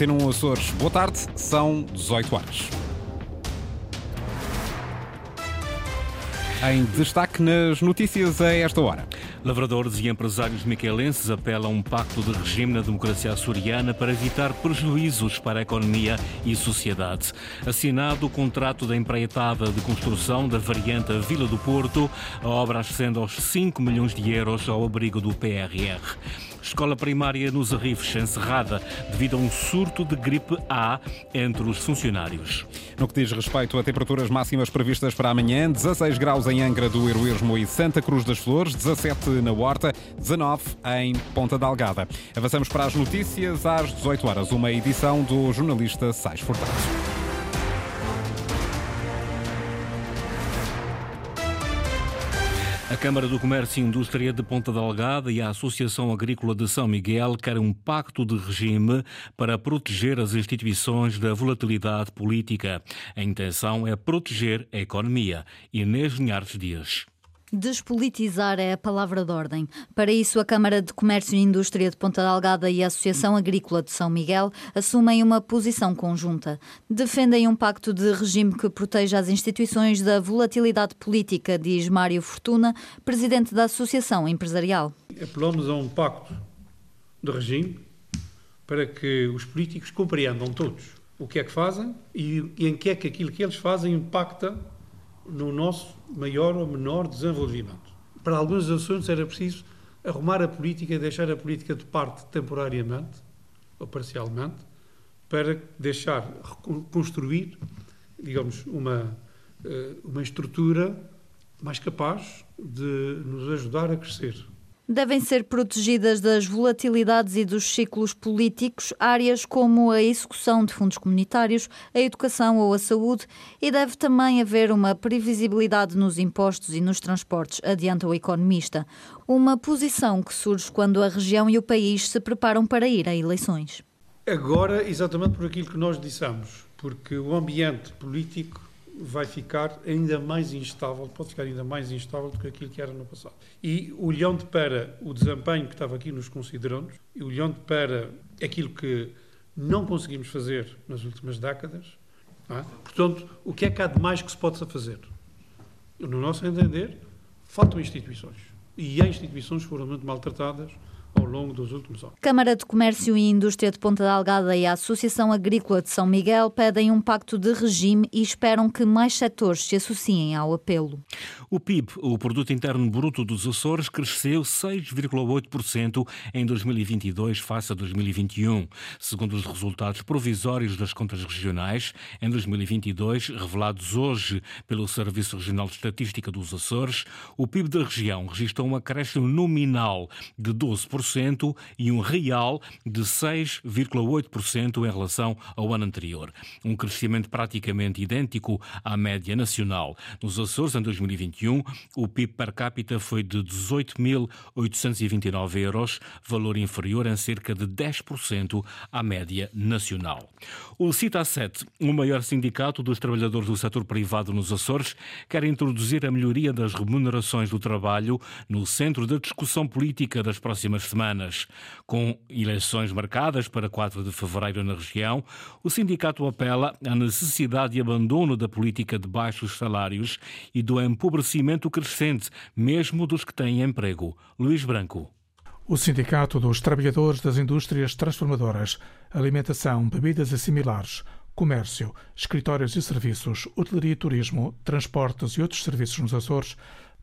Antena 1 Açores. Boa tarde, são 18 horas. Em destaque nas notícias a esta hora. Lavradores e empresários miquelenses apelam a um pacto de regime na democracia açoriana para evitar prejuízos para a economia e sociedade. Assinado o contrato da empreitada de construção da variante Vila do Porto, a obra ascende aos 5 milhões de euros ao abrigo do PRR. Escola primária nos Arrifes encerrada devido a um surto de gripe A entre os funcionários. No que diz respeito a temperaturas máximas previstas para amanhã, 16 graus em Angra do Heroísmo e Santa Cruz das Flores, 17 na Horta, 19 em Ponta Delgada. Avançamos para as notícias às 18 horas, uma edição do jornalista Sais Furtado. A Câmara do Comércio e Indústria de Ponta Delgada e a Associação Agrícola de São Miguel querem um pacto de regime para proteger as instituições da volatilidade política. A intenção é proteger a economia. Inês Linhares Dias. Despolitizar é a palavra de ordem. Para isso, a Câmara de Comércio e Indústria de Ponta Delgada e a Associação Agrícola de São Miguel assumem uma posição conjunta. Defendem um pacto de regime que proteja as instituições da volatilidade política, diz Mário Fortuna, presidente da Associação Empresarial. Apelamos a um pacto de regime para que os políticos compreendam todos o que é que fazem e em que é que aquilo que eles fazem impacta no nosso maior ou menor desenvolvimento. Para alguns assuntos era preciso arrumar a política deixar a política de parte temporariamente ou parcialmente para deixar construir, digamos, uma, eh, uma estrutura mais capaz de nos ajudar a crescer devem ser protegidas das volatilidades e dos ciclos políticos áreas como a execução de fundos comunitários, a educação ou a saúde e deve também haver uma previsibilidade nos impostos e nos transportes, adianta o economista. Uma posição que surge quando a região e o país se preparam para ir a eleições. Agora, exatamente por aquilo que nós dissemos, porque o ambiente político vai ficar ainda mais instável, pode ficar ainda mais instável do que aquilo que era no passado. E olhando para o desempenho que estava aqui nos considerandos, e olhando para aquilo que não conseguimos fazer nas últimas décadas, é? portanto, o que é que há de mais que se possa fazer? No nosso entender, faltam instituições. E as instituições foram muito maltratadas ao longo dos últimos anos. Câmara de Comércio e Indústria de Ponta Delgada e a Associação Agrícola de São Miguel pedem um pacto de regime e esperam que mais setores se associem ao apelo. O PIB, o Produto Interno Bruto dos Açores, cresceu 6,8% em 2022 face a 2021. Segundo os resultados provisórios das contas regionais, em 2022, revelados hoje pelo Serviço Regional de Estatística dos Açores, o PIB da região registrou um acréscimo nominal de 12% e um real de 6,8% em relação ao ano anterior. Um crescimento praticamente idêntico à média nacional. Nos Açores, em 2021, o PIB per capita foi de 18.829 euros, valor inferior em cerca de 10% à média nacional. O CITA7, o maior sindicato dos trabalhadores do setor privado nos Açores, quer introduzir a melhoria das remunerações do trabalho no centro da discussão política das próximas semanas. Com eleições marcadas para 4 de fevereiro na região, o sindicato apela à necessidade de abandono da política de baixos salários e do empobrecimento crescente, mesmo dos que têm emprego. Luís Branco. O Sindicato dos Trabalhadores das Indústrias Transformadoras, Alimentação, Bebidas e Similares, Comércio, Escritórios e Serviços, Hotelaria e Turismo, Transportes e outros serviços nos Açores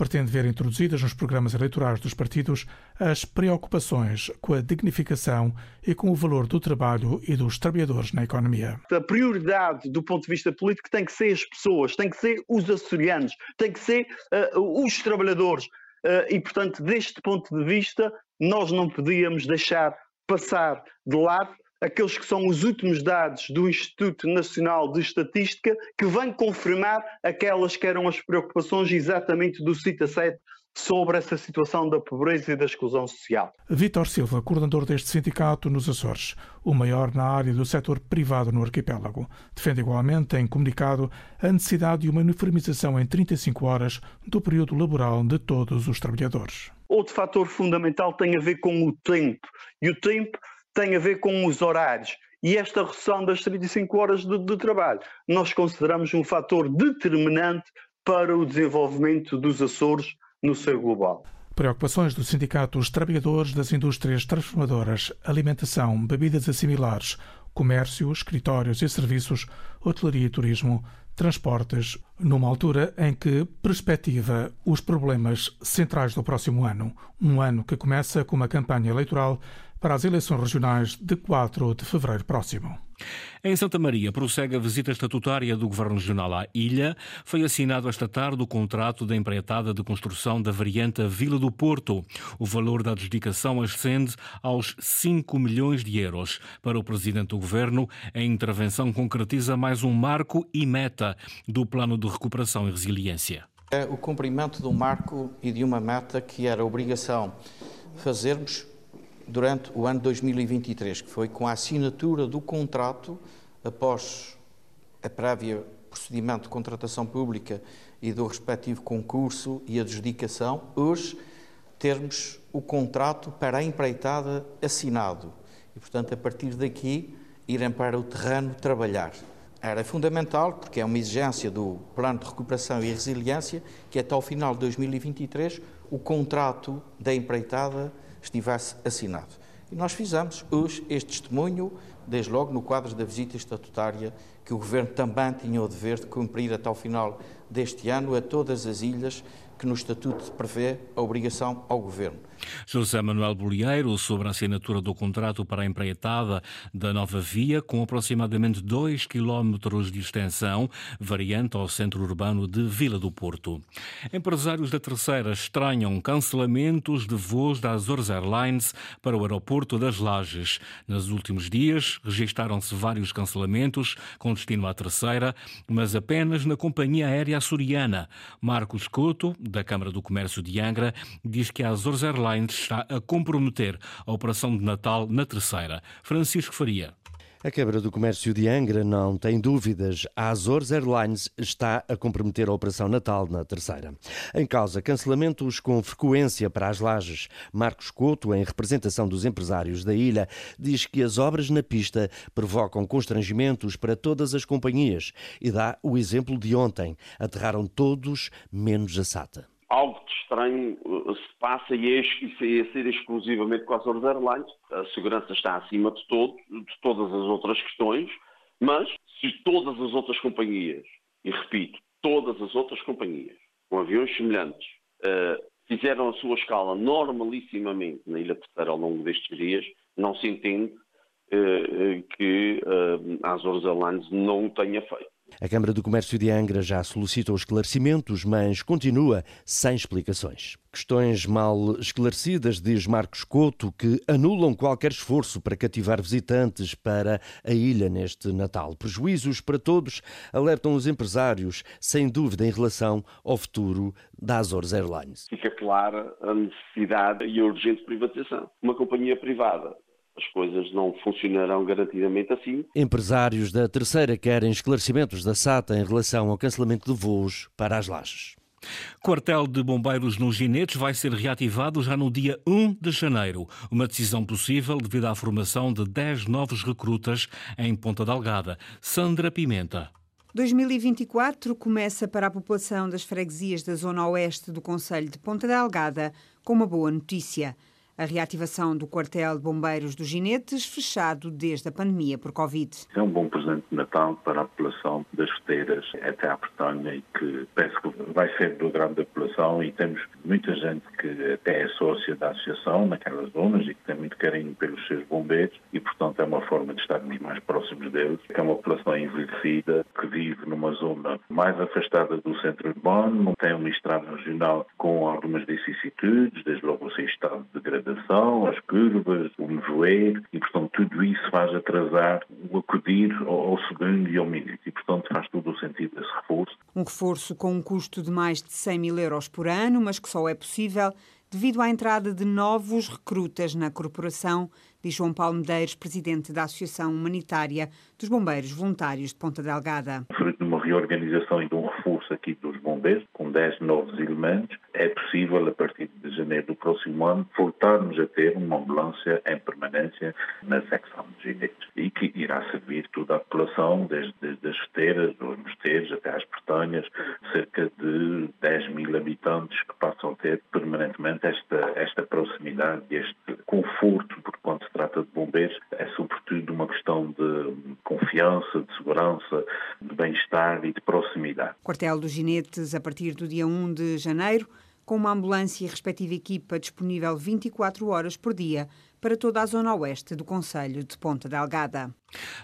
pretende ver introduzidas nos programas eleitorais dos partidos as preocupações com a dignificação e com o valor do trabalho e dos trabalhadores na economia. A prioridade do ponto de vista político tem que ser as pessoas, tem que ser os açorianos, tem que ser uh, os trabalhadores. Uh, e, portanto, deste ponto de vista, nós não podíamos deixar passar de lado aqueles que são os últimos dados do Instituto Nacional de Estatística, que vêm confirmar aquelas que eram as preocupações exatamente do CITA 7 sobre essa situação da pobreza e da exclusão social. Vítor Silva, coordenador deste sindicato nos Açores, o maior na área do setor privado no arquipélago, defende igualmente em comunicado a necessidade de uma uniformização em 35 horas do período laboral de todos os trabalhadores. Outro fator fundamental tem a ver com o tempo. E o tempo tem a ver com os horários. E esta redução das 35 horas de, de trabalho nós consideramos um fator determinante para o desenvolvimento dos Açores no seu global. Preocupações do Sindicato dos Trabalhadores das Indústrias Transformadoras, Alimentação, Bebidas Assimilares, Comércio, Escritórios e Serviços, Hotelaria e Turismo, Transportes, numa altura em que perspectiva os problemas centrais do próximo ano, um ano que começa com uma campanha eleitoral para as eleições regionais de 4 de fevereiro próximo. Em Santa Maria, prossegue a visita estatutária do Governo Regional à ilha. Foi assinado esta tarde o contrato da empreitada de construção da variante Vila do Porto. O valor da adjudicação ascende aos 5 milhões de euros. Para o Presidente do Governo, a intervenção concretiza mais um marco e meta do Plano de Recuperação e Resiliência. É o cumprimento de um marco e de uma meta que era obrigação fazermos durante o ano 2023, que foi com a assinatura do contrato após a prévia procedimento de contratação pública e do respectivo concurso e adjudicação, hoje termos o contrato para a empreitada assinado e, portanto, a partir daqui irem para o terreno trabalhar. Era fundamental, porque é uma exigência do Plano de Recuperação e Resiliência, que até ao final de 2023 o contrato da empreitada estivesse assinado. E nós fizemos hoje este testemunho, desde logo no quadro da visita estatutária, que o Governo também tinha o dever de cumprir até ao final deste ano a todas as ilhas que no Estatuto prevê a obrigação ao Governo. José Manuel Bolieiro, sobre a assinatura do contrato para a empreitada da nova via, com aproximadamente 2 km de extensão, variante ao centro urbano de Vila do Porto. Empresários da Terceira estranham cancelamentos de voos da Azores Airlines para o aeroporto das Lages. Nos últimos dias, registaram-se vários cancelamentos com destino à Terceira, mas apenas na companhia aérea açoriana. Marcos Couto, da Câmara do Comércio de Angra, diz que a Azores Airlines está a comprometer a operação de Natal na terceira. Francisco Faria. A Câmara do Comércio de Angra não tem dúvidas. A Azores Airlines está a comprometer a Operação Natal na terceira. Em causa, cancelamentos com frequência para as lajes. Marcos Couto, em representação dos empresários da ilha, diz que as obras na pista provocam constrangimentos para todas as companhias e dá o exemplo de ontem. Aterraram todos, menos a SATA algo de estranho uh, se passa e é, é ser exclusivamente com as Azores Airlines. A segurança está acima de, todo, de todas as outras questões, mas se todas as outras companhias, e repito, todas as outras companhias com aviões semelhantes uh, fizeram a sua escala normalissimamente na Ilha Terceira ao longo destes dias, não se entende uh, que a Azores Airlines não o tenha feito. A Câmara do Comércio de Angra já solicitou esclarecimentos, mas continua sem explicações. Questões mal esclarecidas, diz Marcos Couto, que anulam qualquer esforço para cativar visitantes para a ilha neste Natal. Prejuízos para todos, alertam os empresários, sem dúvida em relação ao futuro da Azores Airlines. Fica clara a necessidade e a urgente privatização. Uma companhia privada as coisas não funcionarão garantidamente assim. Empresários da terceira querem esclarecimentos da SATA em relação ao cancelamento de voos para as lajes. Quartel de Bombeiros nos Ginetes vai ser reativado já no dia 1 de janeiro. Uma decisão possível devido à formação de 10 novos recrutas em Ponta Delgada. Sandra Pimenta. 2024 começa para a população das freguesias da zona oeste do Conselho de Ponta Delgada com uma boa notícia a reativação do quartel de bombeiros dos Ginetes, fechado desde a pandemia por Covid. É um bom presente de Natal para a população das feiras até à Bretanha e que penso que vai ser do grande da população e temos muita gente que até é sócia da associação naquelas zonas e que tem muito carinho pelos seus bombeiros e, portanto, é uma forma de estarmos mais próximos deles. É uma população envelhecida que vive numa zona mais afastada do centro urbano, não tem uma estrada regional com algumas vicissitudes, desde logo o seu estado de as curvas, o nevoeiro, e portanto tudo isso faz atrasar o acudir ao, segundo e ao minuto, e portanto faz todo o sentido desse reforço. Um reforço com um custo de mais de 100 mil euros por ano, mas que só é possível devido à entrada de novos recrutas na corporação, diz João Paulo Medeiros, presidente da Associação Humanitária dos Bombeiros Voluntários de Ponta Delgada. Fruto de uma reorganização e de um reforço aqui dos bombeiros, com com 10 novos elementos, é possível, a partir de janeiro do próximo ano, voltarmos a ter uma ambulância em permanência na secção de ginetes e que irá servir toda a população, desde, desde as esteiras, os mosteiros até às portanhas, cerca de 10 mil habitantes que passam a ter permanentemente esta, esta proximidade e este conforto, porque quando se trata de bombeiros é sobretudo uma questão de confiança, de segurança, de bem-estar e de proximidade. Quartel dos Ginetes, a partir do dia 1 de janeiro, com uma ambulância e respectiva equipa disponível 24 horas por dia para toda a zona oeste do Conselho de Ponta Delgada.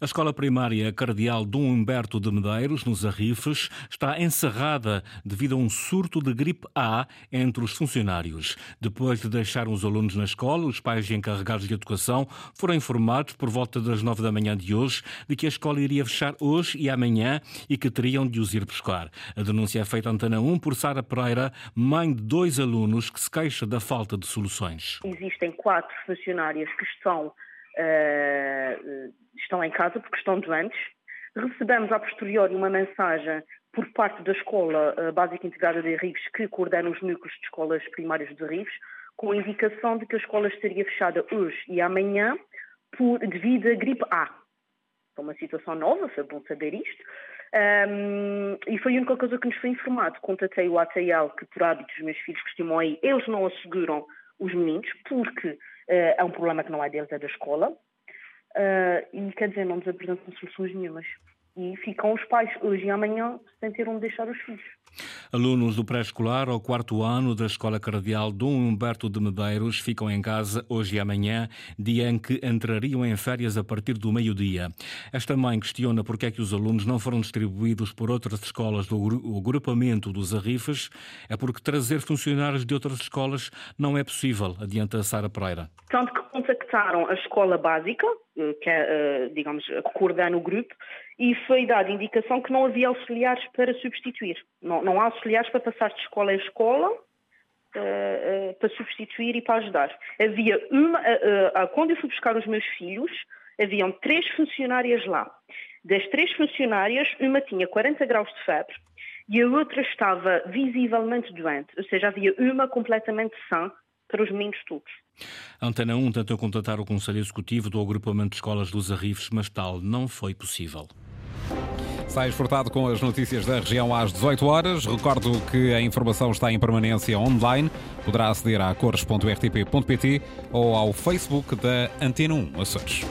A escola primária Cardeal Dom Humberto de Medeiros, nos Arrifes, está encerrada devido a um surto de gripe A entre os funcionários. Depois de deixar os alunos na escola, os pais encarregados de educação foram informados por volta das nove da manhã de hoje de que a escola iria fechar hoje e amanhã e que teriam de os ir buscar. A denúncia é feita à Antena 1 por Sara Pereira, mãe de dois alunos que se queixa da falta de soluções. Existem quatro funcionários que estão uh, estão em casa porque estão doentes. Recebemos a posteriori uma mensagem por parte da Escola eh, Básica Integrada de Arrives, que coordena os núcleos de escolas primárias de Arrives, com a indicação de que a escola estaria fechada hoje e amanhã por, devido à gripe A. É uma situação nova, foi bom saber isto. Um, e foi a única coisa que nos foi informado. Contatei o ATL, que por hábito os meus filhos costumam aí, eles não asseguram os meninos, porque é um problema que não é deles, é da escola. Uh, e quer dizer, não nos apresentam soluções nenhumas. E ficam os pais hoje e amanhã sem ter onde deixar os filhos. Alunos do pré-escolar ao quarto ano da Escola Cardeal Dom Humberto de Medeiros ficam em casa hoje e amanhã, dia em que entrariam em férias a partir do meio-dia. Esta mãe questiona porque é que os alunos não foram distribuídos por outras escolas do agrupamento dos Arrifes. É porque trazer funcionários de outras escolas não é possível, adianta Sara Pereira. Tanto que contactaram a escola básica, eh, que é, eh, digamos, coordena o grupo, e foi dada indicação que não havia auxiliares para substituir. Não, não há auxiliares para passar de escola em escola, uh, uh, para substituir e para ajudar. Havia uma, uh, quando eu fui buscar os meus filhos, haviam três funcionárias lá. Das três funcionárias, uma tinha 40 graus de febre e a outra estava visivelmente doente, ou seja, havia uma completamente sã para os meninos todos. A Antena 1 tentou contatar o Conselho Executivo do Agrupamento de Escolas dos Arrifes, mas tal não foi possível. Sai exportado com as notícias da região às 18 horas. Recordo que a informação está em permanência online. Poderá aceder a cores.rtp.pt ou ao Facebook da Antena 1 Açores.